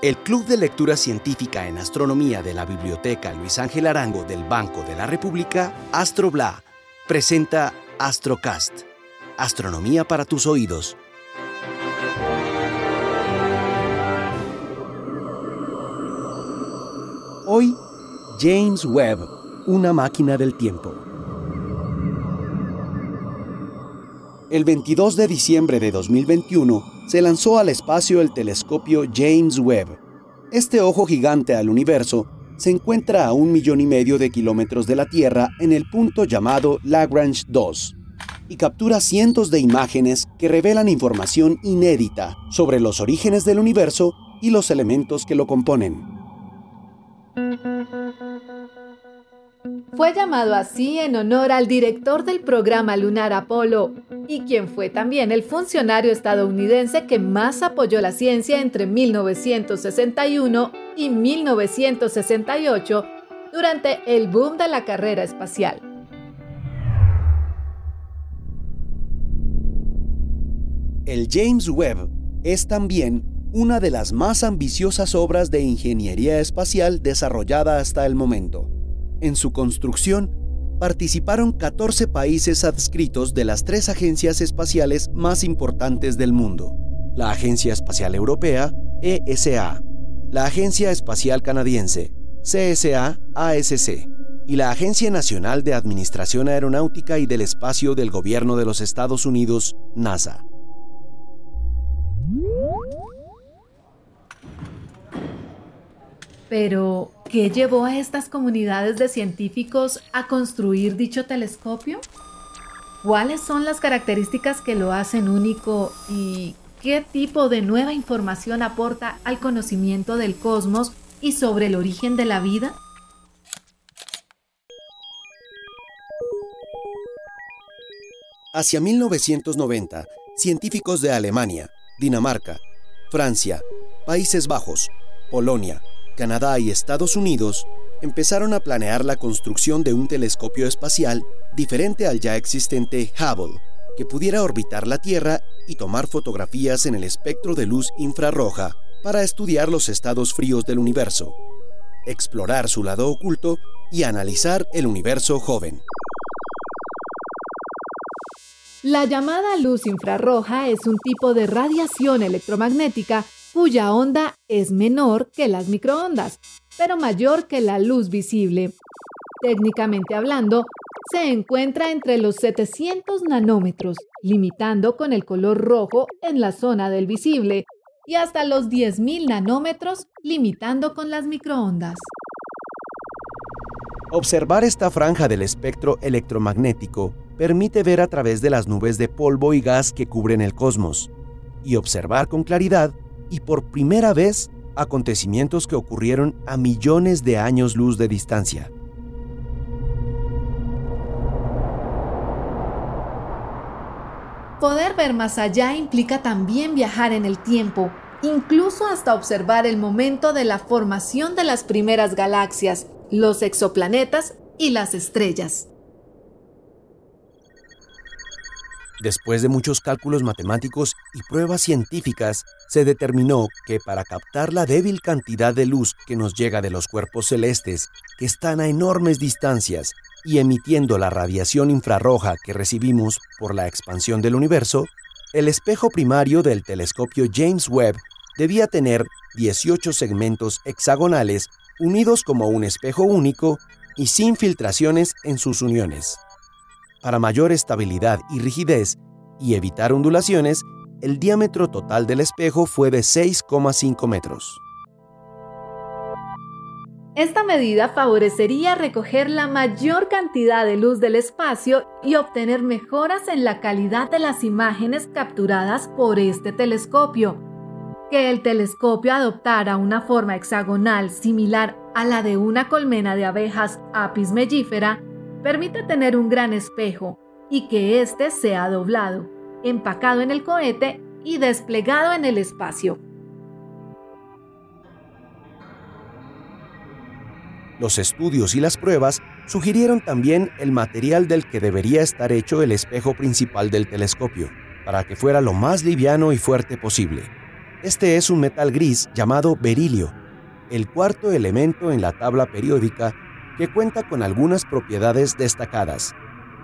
El Club de Lectura Científica en Astronomía de la Biblioteca Luis Ángel Arango del Banco de la República, AstroBla, presenta Astrocast, Astronomía para tus oídos. Hoy, James Webb, una máquina del tiempo. El 22 de diciembre de 2021 se lanzó al espacio el telescopio James Webb. Este ojo gigante al universo se encuentra a un millón y medio de kilómetros de la Tierra en el punto llamado Lagrange 2 y captura cientos de imágenes que revelan información inédita sobre los orígenes del universo y los elementos que lo componen. Fue llamado así en honor al director del programa lunar Apolo y quien fue también el funcionario estadounidense que más apoyó la ciencia entre 1961 y 1968 durante el boom de la carrera espacial. El James Webb es también una de las más ambiciosas obras de ingeniería espacial desarrollada hasta el momento. En su construcción, participaron 14 países adscritos de las tres agencias espaciales más importantes del mundo, la Agencia Espacial Europea, ESA, la Agencia Espacial Canadiense, CSA-ASC, y la Agencia Nacional de Administración Aeronáutica y del Espacio del Gobierno de los Estados Unidos, NASA. Pero, ¿qué llevó a estas comunidades de científicos a construir dicho telescopio? ¿Cuáles son las características que lo hacen único y qué tipo de nueva información aporta al conocimiento del cosmos y sobre el origen de la vida? Hacia 1990, científicos de Alemania, Dinamarca, Francia, Países Bajos, Polonia, Canadá y Estados Unidos empezaron a planear la construcción de un telescopio espacial diferente al ya existente Hubble, que pudiera orbitar la Tierra y tomar fotografías en el espectro de luz infrarroja para estudiar los estados fríos del universo, explorar su lado oculto y analizar el universo joven. La llamada luz infrarroja es un tipo de radiación electromagnética cuya onda es menor que las microondas, pero mayor que la luz visible. Técnicamente hablando, se encuentra entre los 700 nanómetros, limitando con el color rojo en la zona del visible, y hasta los 10.000 nanómetros, limitando con las microondas. Observar esta franja del espectro electromagnético permite ver a través de las nubes de polvo y gas que cubren el cosmos, y observar con claridad y por primera vez acontecimientos que ocurrieron a millones de años luz de distancia. Poder ver más allá implica también viajar en el tiempo, incluso hasta observar el momento de la formación de las primeras galaxias, los exoplanetas y las estrellas. Después de muchos cálculos matemáticos y pruebas científicas, se determinó que para captar la débil cantidad de luz que nos llega de los cuerpos celestes, que están a enormes distancias, y emitiendo la radiación infrarroja que recibimos por la expansión del universo, el espejo primario del telescopio James Webb debía tener 18 segmentos hexagonales unidos como un espejo único y sin filtraciones en sus uniones. Para mayor estabilidad y rigidez y evitar ondulaciones, el diámetro total del espejo fue de 6,5 metros. Esta medida favorecería recoger la mayor cantidad de luz del espacio y obtener mejoras en la calidad de las imágenes capturadas por este telescopio. Que el telescopio adoptara una forma hexagonal similar a la de una colmena de abejas Apis mellifera permite tener un gran espejo y que éste sea doblado, empacado en el cohete y desplegado en el espacio. Los estudios y las pruebas sugirieron también el material del que debería estar hecho el espejo principal del telescopio, para que fuera lo más liviano y fuerte posible. Este es un metal gris llamado berilio, el cuarto elemento en la tabla periódica que cuenta con algunas propiedades destacadas,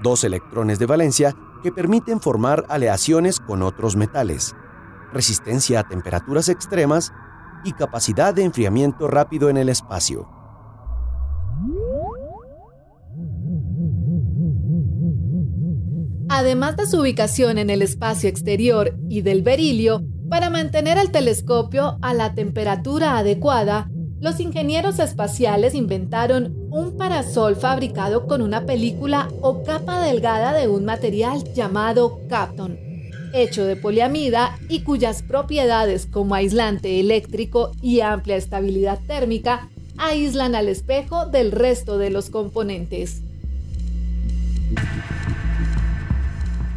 dos electrones de valencia que permiten formar aleaciones con otros metales, resistencia a temperaturas extremas y capacidad de enfriamiento rápido en el espacio. Además de su ubicación en el espacio exterior y del berilio, para mantener el telescopio a la temperatura adecuada, los ingenieros espaciales inventaron un parasol fabricado con una película o capa delgada de un material llamado Capton, hecho de poliamida y cuyas propiedades como aislante eléctrico y amplia estabilidad térmica aíslan al espejo del resto de los componentes.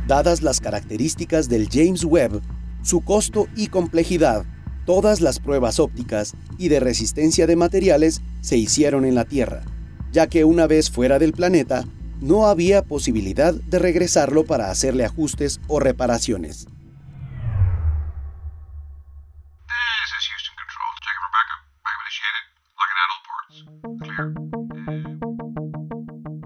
Dadas las características del James Webb, su costo y complejidad, todas las pruebas ópticas y de resistencia de materiales se hicieron en la Tierra, ya que una vez fuera del planeta, no había posibilidad de regresarlo para hacerle ajustes o reparaciones.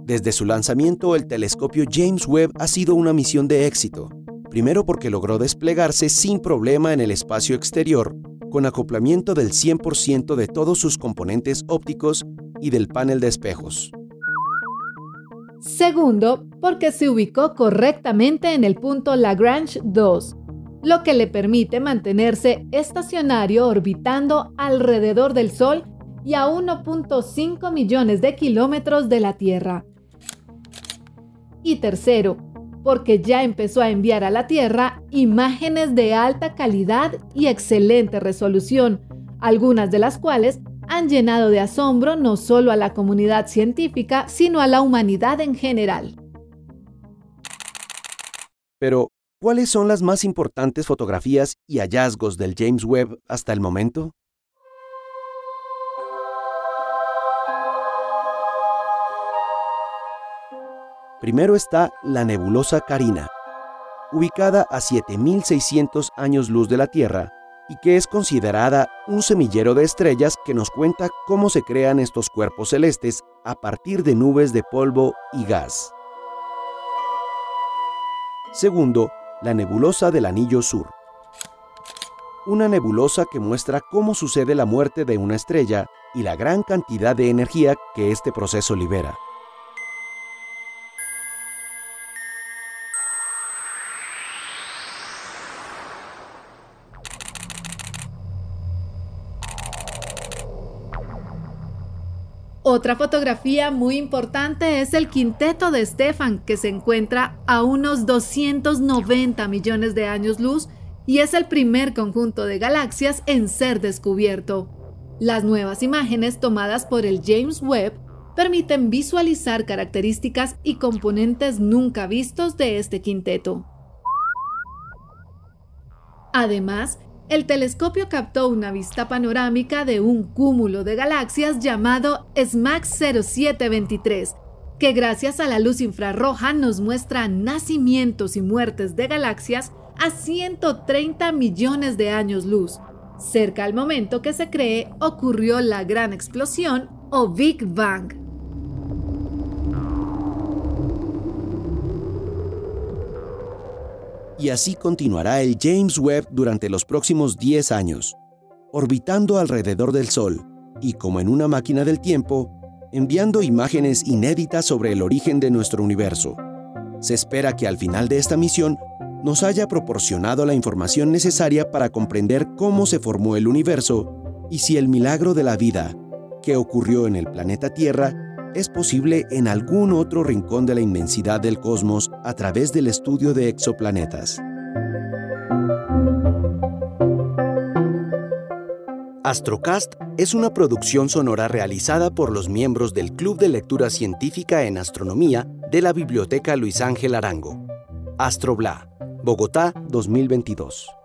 Desde su lanzamiento, el telescopio James Webb ha sido una misión de éxito. Primero porque logró desplegarse sin problema en el espacio exterior, con acoplamiento del 100% de todos sus componentes ópticos y del panel de espejos. Segundo, porque se ubicó correctamente en el punto Lagrange 2, lo que le permite mantenerse estacionario orbitando alrededor del Sol y a 1.5 millones de kilómetros de la Tierra. Y tercero, porque ya empezó a enviar a la Tierra imágenes de alta calidad y excelente resolución, algunas de las cuales han llenado de asombro no solo a la comunidad científica, sino a la humanidad en general. Pero, ¿cuáles son las más importantes fotografías y hallazgos del James Webb hasta el momento? Primero está la nebulosa Carina, ubicada a 7600 años luz de la Tierra y que es considerada un semillero de estrellas que nos cuenta cómo se crean estos cuerpos celestes a partir de nubes de polvo y gas. Segundo, la nebulosa del Anillo Sur. Una nebulosa que muestra cómo sucede la muerte de una estrella y la gran cantidad de energía que este proceso libera. Otra fotografía muy importante es el quinteto de Stefan, que se encuentra a unos 290 millones de años luz y es el primer conjunto de galaxias en ser descubierto. Las nuevas imágenes tomadas por el James Webb permiten visualizar características y componentes nunca vistos de este quinteto. Además, el telescopio captó una vista panorámica de un cúmulo de galaxias llamado SMAX 0723, que gracias a la luz infrarroja nos muestra nacimientos y muertes de galaxias a 130 millones de años luz, cerca al momento que se cree ocurrió la gran explosión o Big Bang. Y así continuará el James Webb durante los próximos 10 años, orbitando alrededor del Sol y, como en una máquina del tiempo, enviando imágenes inéditas sobre el origen de nuestro universo. Se espera que al final de esta misión nos haya proporcionado la información necesaria para comprender cómo se formó el universo y si el milagro de la vida, que ocurrió en el planeta Tierra, es posible en algún otro rincón de la inmensidad del cosmos a través del estudio de exoplanetas. Astrocast es una producción sonora realizada por los miembros del Club de Lectura Científica en Astronomía de la Biblioteca Luis Ángel Arango. Astrobla, Bogotá 2022.